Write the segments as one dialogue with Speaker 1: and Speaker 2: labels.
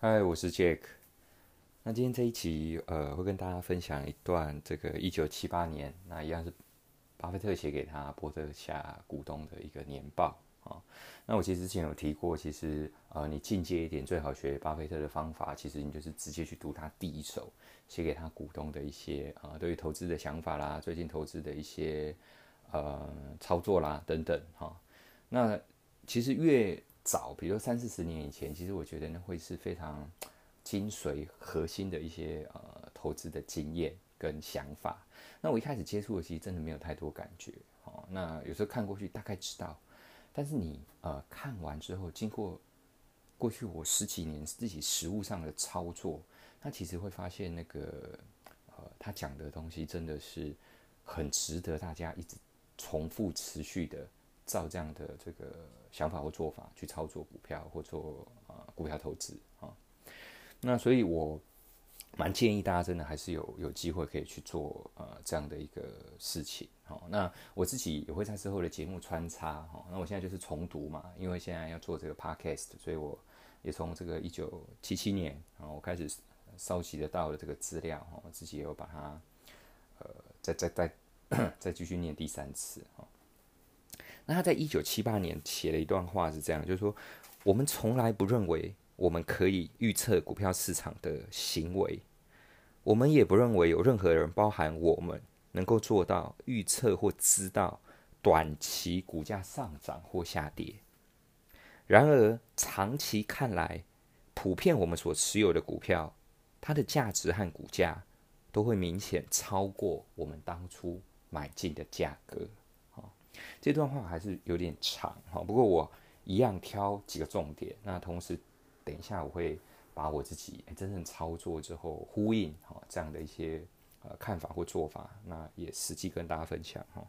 Speaker 1: 嗨，我是 Jack。那今天这一集，呃，会跟大家分享一段这个一九七八年，那一样是巴菲特写给他波特夏股东的一个年报啊。那我其实之前有提过，其实呃，你进阶一点，最好学巴菲特的方法，其实你就是直接去读他第一手写给他股东的一些啊，对于投资的想法啦，最近投资的一些呃操作啦等等哈。那其实越早，比如说三四十年以前，其实我觉得那会是非常精髓核心的一些呃投资的经验跟想法。那我一开始接触的，其实真的没有太多感觉。哦，那有时候看过去大概知道，但是你呃看完之后，经过过去我十几年自己实物上的操作，那其实会发现那个呃他讲的东西真的是很值得大家一直重复持续的。照这样的这个想法或做法去操作股票或做啊股票投资啊，那所以我蛮建议大家真的还是有有机会可以去做呃这样的一个事情好，那我自己也会在之后的节目穿插哈。那我现在就是重读嘛，因为现在要做这个 podcast，所以我也从这个一九七七年啊我开始收集得到的这个资料哈，我自己也有把它呃再再再 再继续念第三次哈。那他在一九七八年写了一段话是这样，就是说，我们从来不认为我们可以预测股票市场的行为，我们也不认为有任何人，包含我们，能够做到预测或知道短期股价上涨或下跌。然而，长期看来，普遍我们所持有的股票，它的价值和股价都会明显超过我们当初买进的价格。这段话还是有点长哈，不过我一样挑几个重点。那同时，等一下我会把我自己真正操作之后呼应哈这样的一些呃看法或做法，那也实际跟大家分享哈。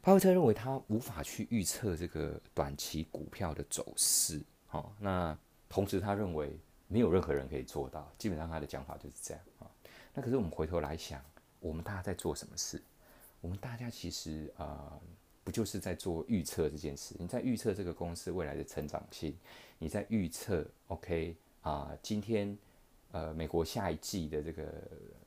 Speaker 1: 巴菲特认为他无法去预测这个短期股票的走势哈，那同时他认为没有任何人可以做到，基本上他的讲法就是这样啊。那可是我们回头来想，我们大家在做什么事？我们大家其实啊，不就是在做预测这件事？你在预测这个公司未来的成长性，你在预测 OK 啊，今天呃美国下一季的这个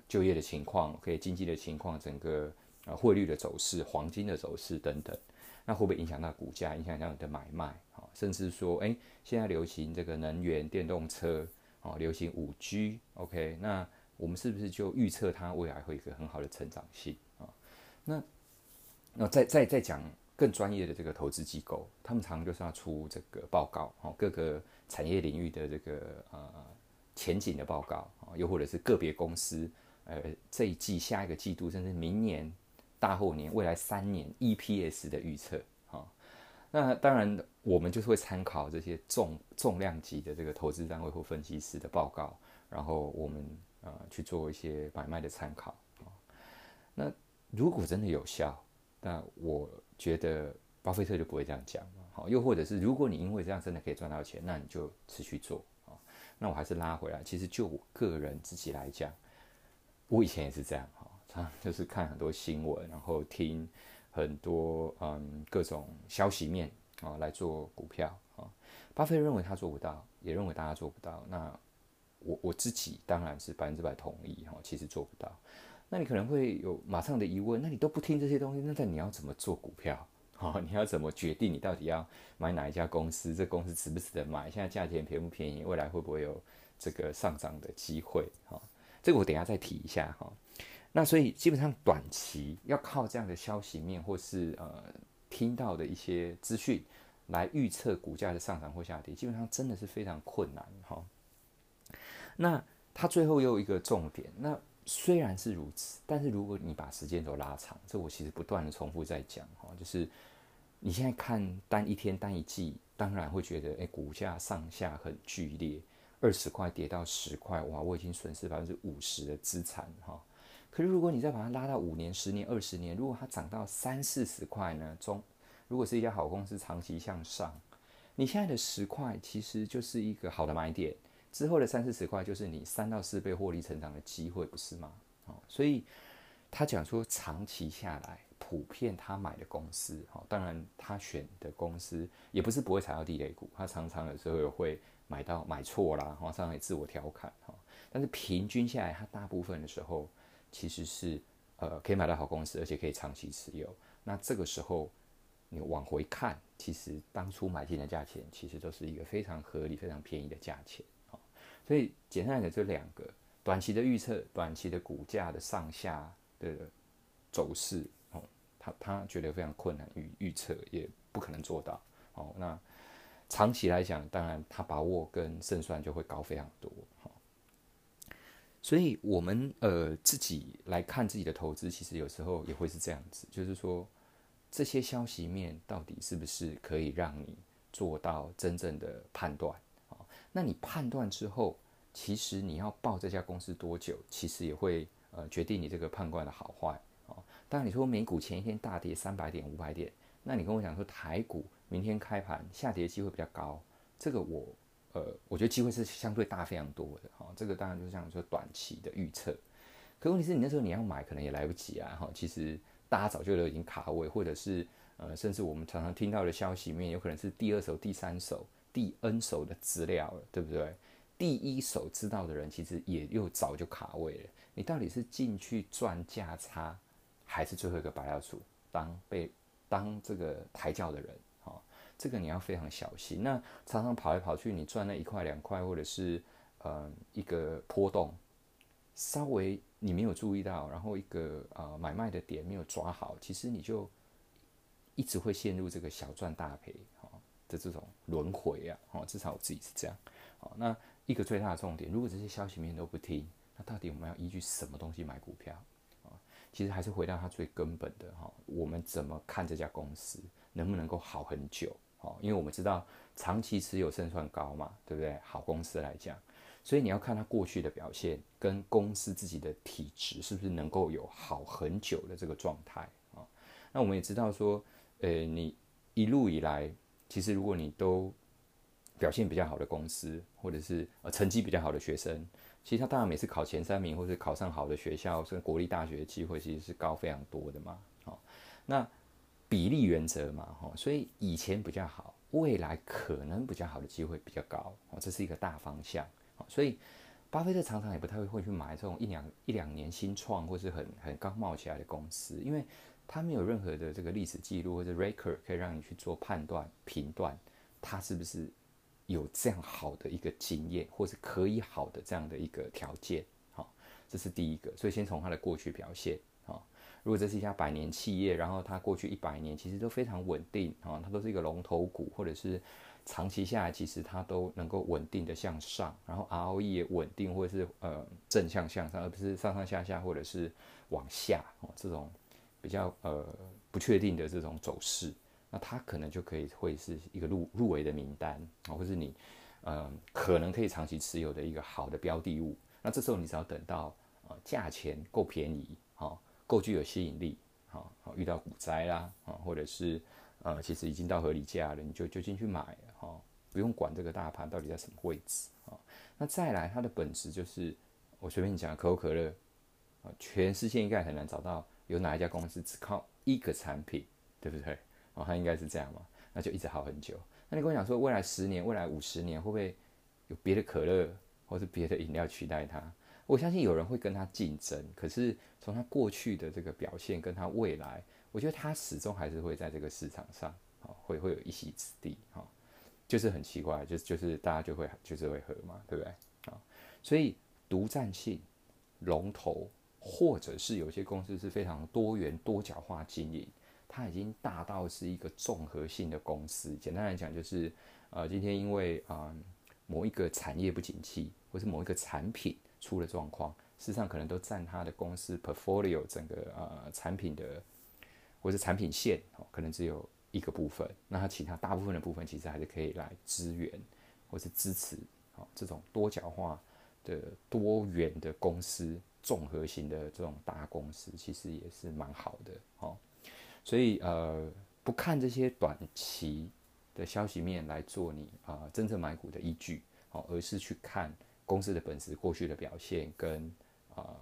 Speaker 1: 就业的情况，OK 经济的情况，整个呃汇率的走势、黄金的走势等等，那会不会影响到股价，影响到你的买卖啊？甚至说，哎，现在流行这个能源电动车哦，流行五 G，OK，那我们是不是就预测它未来会有一个很好的成长性？那那再再再讲更专业的这个投资机构，他们常常就是要出这个报告，哦，各个产业领域的这个呃前景的报告，啊，又或者是个别公司，呃，这一季、下一个季度，甚至明年、大后年、未来三年 EPS 的预测，啊，那当然我们就是会参考这些重重量级的这个投资单位或分析师的报告，然后我们呃去做一些买卖的参考，啊，那。如果真的有效，那我觉得巴菲特就不会这样讲。好，又或者是如果你因为这样真的可以赚到钱，那你就持续做啊。那我还是拉回来，其实就我个人自己来讲，我以前也是这样哈，常就是看很多新闻，然后听很多嗯各种消息面啊来做股票啊。巴菲特认为他做不到，也认为大家做不到。那我我自己当然是百分之百同意哈，其实做不到。那你可能会有马上的疑问，那你都不听这些东西，那在你要怎么做股票？好，你要怎么决定你到底要买哪一家公司？这公司值不值得买？现在价钱便不便宜？未来会不会有这个上涨的机会？哈，这个我等下再提一下哈。那所以基本上短期要靠这样的消息面或是呃听到的一些资讯来预测股价的上涨或下跌，基本上真的是非常困难哈。那他最后又一个重点，那。虽然是如此，但是如果你把时间轴拉长，这我其实不断的重复在讲哈，就是你现在看单一天、单一季，当然会觉得哎，股价上下很剧烈，二十块跌到十块，哇，我已经损失百分之五十的资产哈。可是如果你再把它拉到五年、十年、二十年，如果它涨到三四十块呢？中，如果是一家好公司，长期向上，你现在的十块其实就是一个好的买点。之后的三四十块就是你三到四倍获利成长的机会，不是吗？哦，所以他讲说长期下来，普遍他买的公司，哦，当然他选的公司也不是不会踩到地雷股，他常常有时候会买到买错啦，哈，常常也自我调侃哈。但是平均下来，它大部分的时候其实是呃可以买到好公司，而且可以长期持有。那这个时候你往回看，其实当初买进的价钱其实都是一个非常合理、非常便宜的价钱。所以简单来讲，这两个短期的预测，短期的股价的上下的走势哦，他他觉得非常困难预预测，也不可能做到哦。那长期来讲，当然他把握跟胜算就会高非常多，哈。所以，我们呃自己来看自己的投资，其实有时候也会是这样子，就是说这些消息面到底是不是可以让你做到真正的判断？那你判断之后，其实你要报这家公司多久，其实也会呃决定你这个判断的好坏啊。当然，你说美股前一天大跌三百点、五百点，那你跟我讲说台股。明天开盘下跌机会比较高，这个我呃，我觉得机会是相对大非常多的哈。这个当然就是像说短期的预测，可问题是你那时候你要买可能也来不及啊哈。其实大家早就都已经卡位，或者是呃，甚至我们常常听到的消息面有可能是第二手、第三手、第 N 手的资料了，对不对？第一手知道的人其实也又早就卡位了。你到底是进去赚价差，还是最后一个白老鼠当被当这个抬轿的人？这个你要非常小心。那常常跑来跑去，你赚那一块两块，或者是呃一个波动，稍微你没有注意到，然后一个呃买卖的点没有抓好，其实你就一直会陷入这个小赚大赔哈的这种轮回啊。哦，至少我自己是这样。好，那一个最大的重点，如果这些消息面都不听，那到底我们要依据什么东西买股票啊？其实还是回到它最根本的哈，我们怎么看这家公司能不能够好很久？哦，因为我们知道长期持有胜算高嘛，对不对？好公司来讲，所以你要看它过去的表现跟公司自己的体质是不是能够有好很久的这个状态啊。那我们也知道说，呃，你一路以来，其实如果你都表现比较好的公司，或者是呃成绩比较好的学生，其实他当然每次考前三名或者考上好的学校，甚至国立大学的机会其实是高非常多的嘛。哦，那。比例原则嘛，哈，所以以前比较好，未来可能比较好的机会比较高，哦，这是一个大方向，哦所以巴菲特常常也不太会会去买这种一两一两年新创或是很很刚冒起来的公司，因为他没有任何的这个历史记录或者 record 可以让你去做判断评断，他是不是有这样好的一个经验，或是可以好的这样的一个条件，好，这是第一个，所以先从他的过去表现。如果这是一家百年企业，然后它过去一百年其实都非常稳定啊，它都是一个龙头股，或者是长期下来其实它都能够稳定的向上，然后 ROE 也稳定或者是呃正向向上，而不是上上下下或者是往下哦这种比较呃不确定的这种走势，那它可能就可以会是一个入入围的名单啊，或是你呃可能可以长期持有的一个好的标的物。那这时候你只要等到呃价钱够便宜哈。够具有吸引力，好，好遇到股灾啦，啊，或者是呃，其实已经到合理价了，你就就进去买，哈，不用管这个大盘到底在什么位置，啊，那再来它的本质就是，我随便讲，可口可乐，啊，全世界应该很难找到有哪一家公司只靠一个产品，对不对？哦，它应该是这样嘛，那就一直好很久。那你跟我讲说，未来十年、未来五十年会不会有别的可乐或是别的饮料取代它？我相信有人会跟他竞争，可是从他过去的这个表现跟他未来，我觉得他始终还是会在这个市场上，哦，会会有一席之地，哈，就是很奇怪，就是就是大家就会就是会喝嘛，对不对？啊，所以独占性、龙头，或者是有些公司是非常多元多角化经营，它已经大到是一个综合性的公司。简单来讲，就是呃，今天因为啊某一个产业不景气，或是某一个产品。出了状况，事实上可能都占它的公司 portfolio 整个呃产品的或是产品线哦，可能只有一个部分，那它其他大部分的部分其实还是可以来支援或是支持哦这种多角化的多元的公司综合型的这种大公司，其实也是蛮好的哦。所以呃不看这些短期的消息面来做你啊真正买股的依据哦，而是去看。公司的本质、过去的表现跟啊，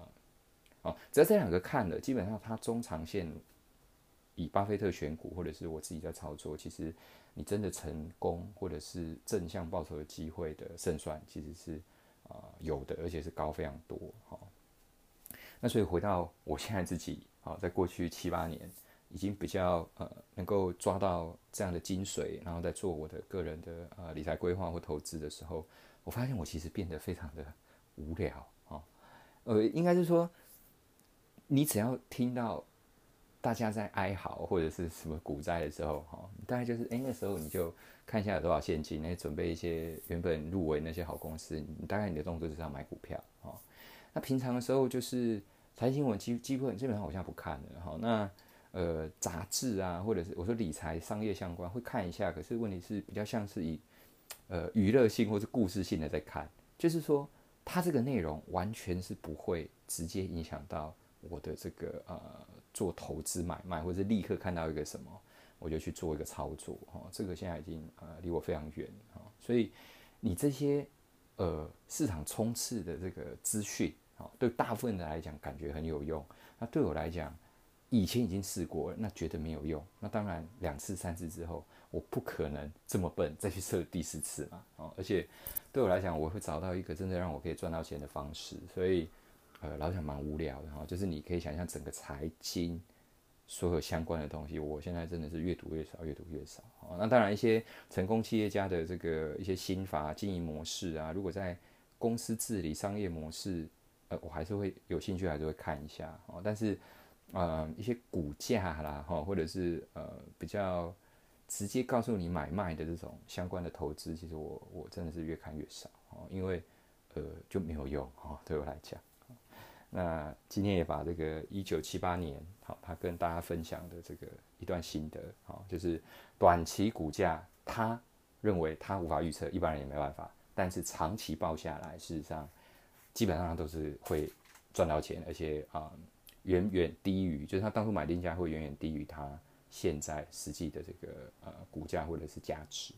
Speaker 1: 哦，只要这两个看了，基本上它中长线以巴菲特选股，或者是我自己在操作，其实你真的成功或者是正向报酬的机会的胜算，其实是啊有的，而且是高非常多哈。那所以回到我现在自己啊，在过去七八年，已经比较呃能够抓到这样的精髓，然后在做我的个人的呃理财规划或投资的时候，我发现我其实变得非常的无聊啊。呃，应该是说，你只要听到。大家在哀嚎或者是什么股灾的时候，哈，大概就是哎那时候你就看一下有多少现金，那准备一些原本入围那些好公司，你大概你的动作就是要买股票，哦，那平常的时候就是财经新闻基基本基本上好像不看了，哈，那呃杂志啊或者是我说理财商业相关会看一下，可是问题是比较像是以呃娱乐性或是故事性的在看，就是说它这个内容完全是不会直接影响到我的这个呃。做投资买卖，或者是立刻看到一个什么，我就去做一个操作，哈，这个现在已经呃离我非常远，哈，所以你这些呃市场冲刺的这个资讯，啊，对大部分人来讲感觉很有用，那对我来讲，以前已经试过，那觉得没有用，那当然两次三次之后，我不可能这么笨再去测第四次嘛，哦，而且对我来讲，我会找到一个真的让我可以赚到钱的方式，所以。呃，老想蛮无聊的哈，就是你可以想象整个财经所有相关的东西，我现在真的是越读越少，越读越少。哦那当然，一些成功企业家的这个一些心法、经营模式啊，如果在公司治理、商业模式，呃，我还是会有兴趣，还是会看一下。哦，但是，呃，一些股价啦，哈，或者是呃比较直接告诉你买卖的这种相关的投资，其实我我真的是越看越少哦，因为呃就没有用哦，对我来讲。那今天也把这个一九七八年，好，他跟大家分享的这个一段心得，好，就是短期股价，他认为他无法预测，一般人也没办法，但是长期报下来，事实上基本上都是会赚到钱，而且啊，远远低于，就是他当初买定价会远远低于他现在实际的这个呃股价或者是价值。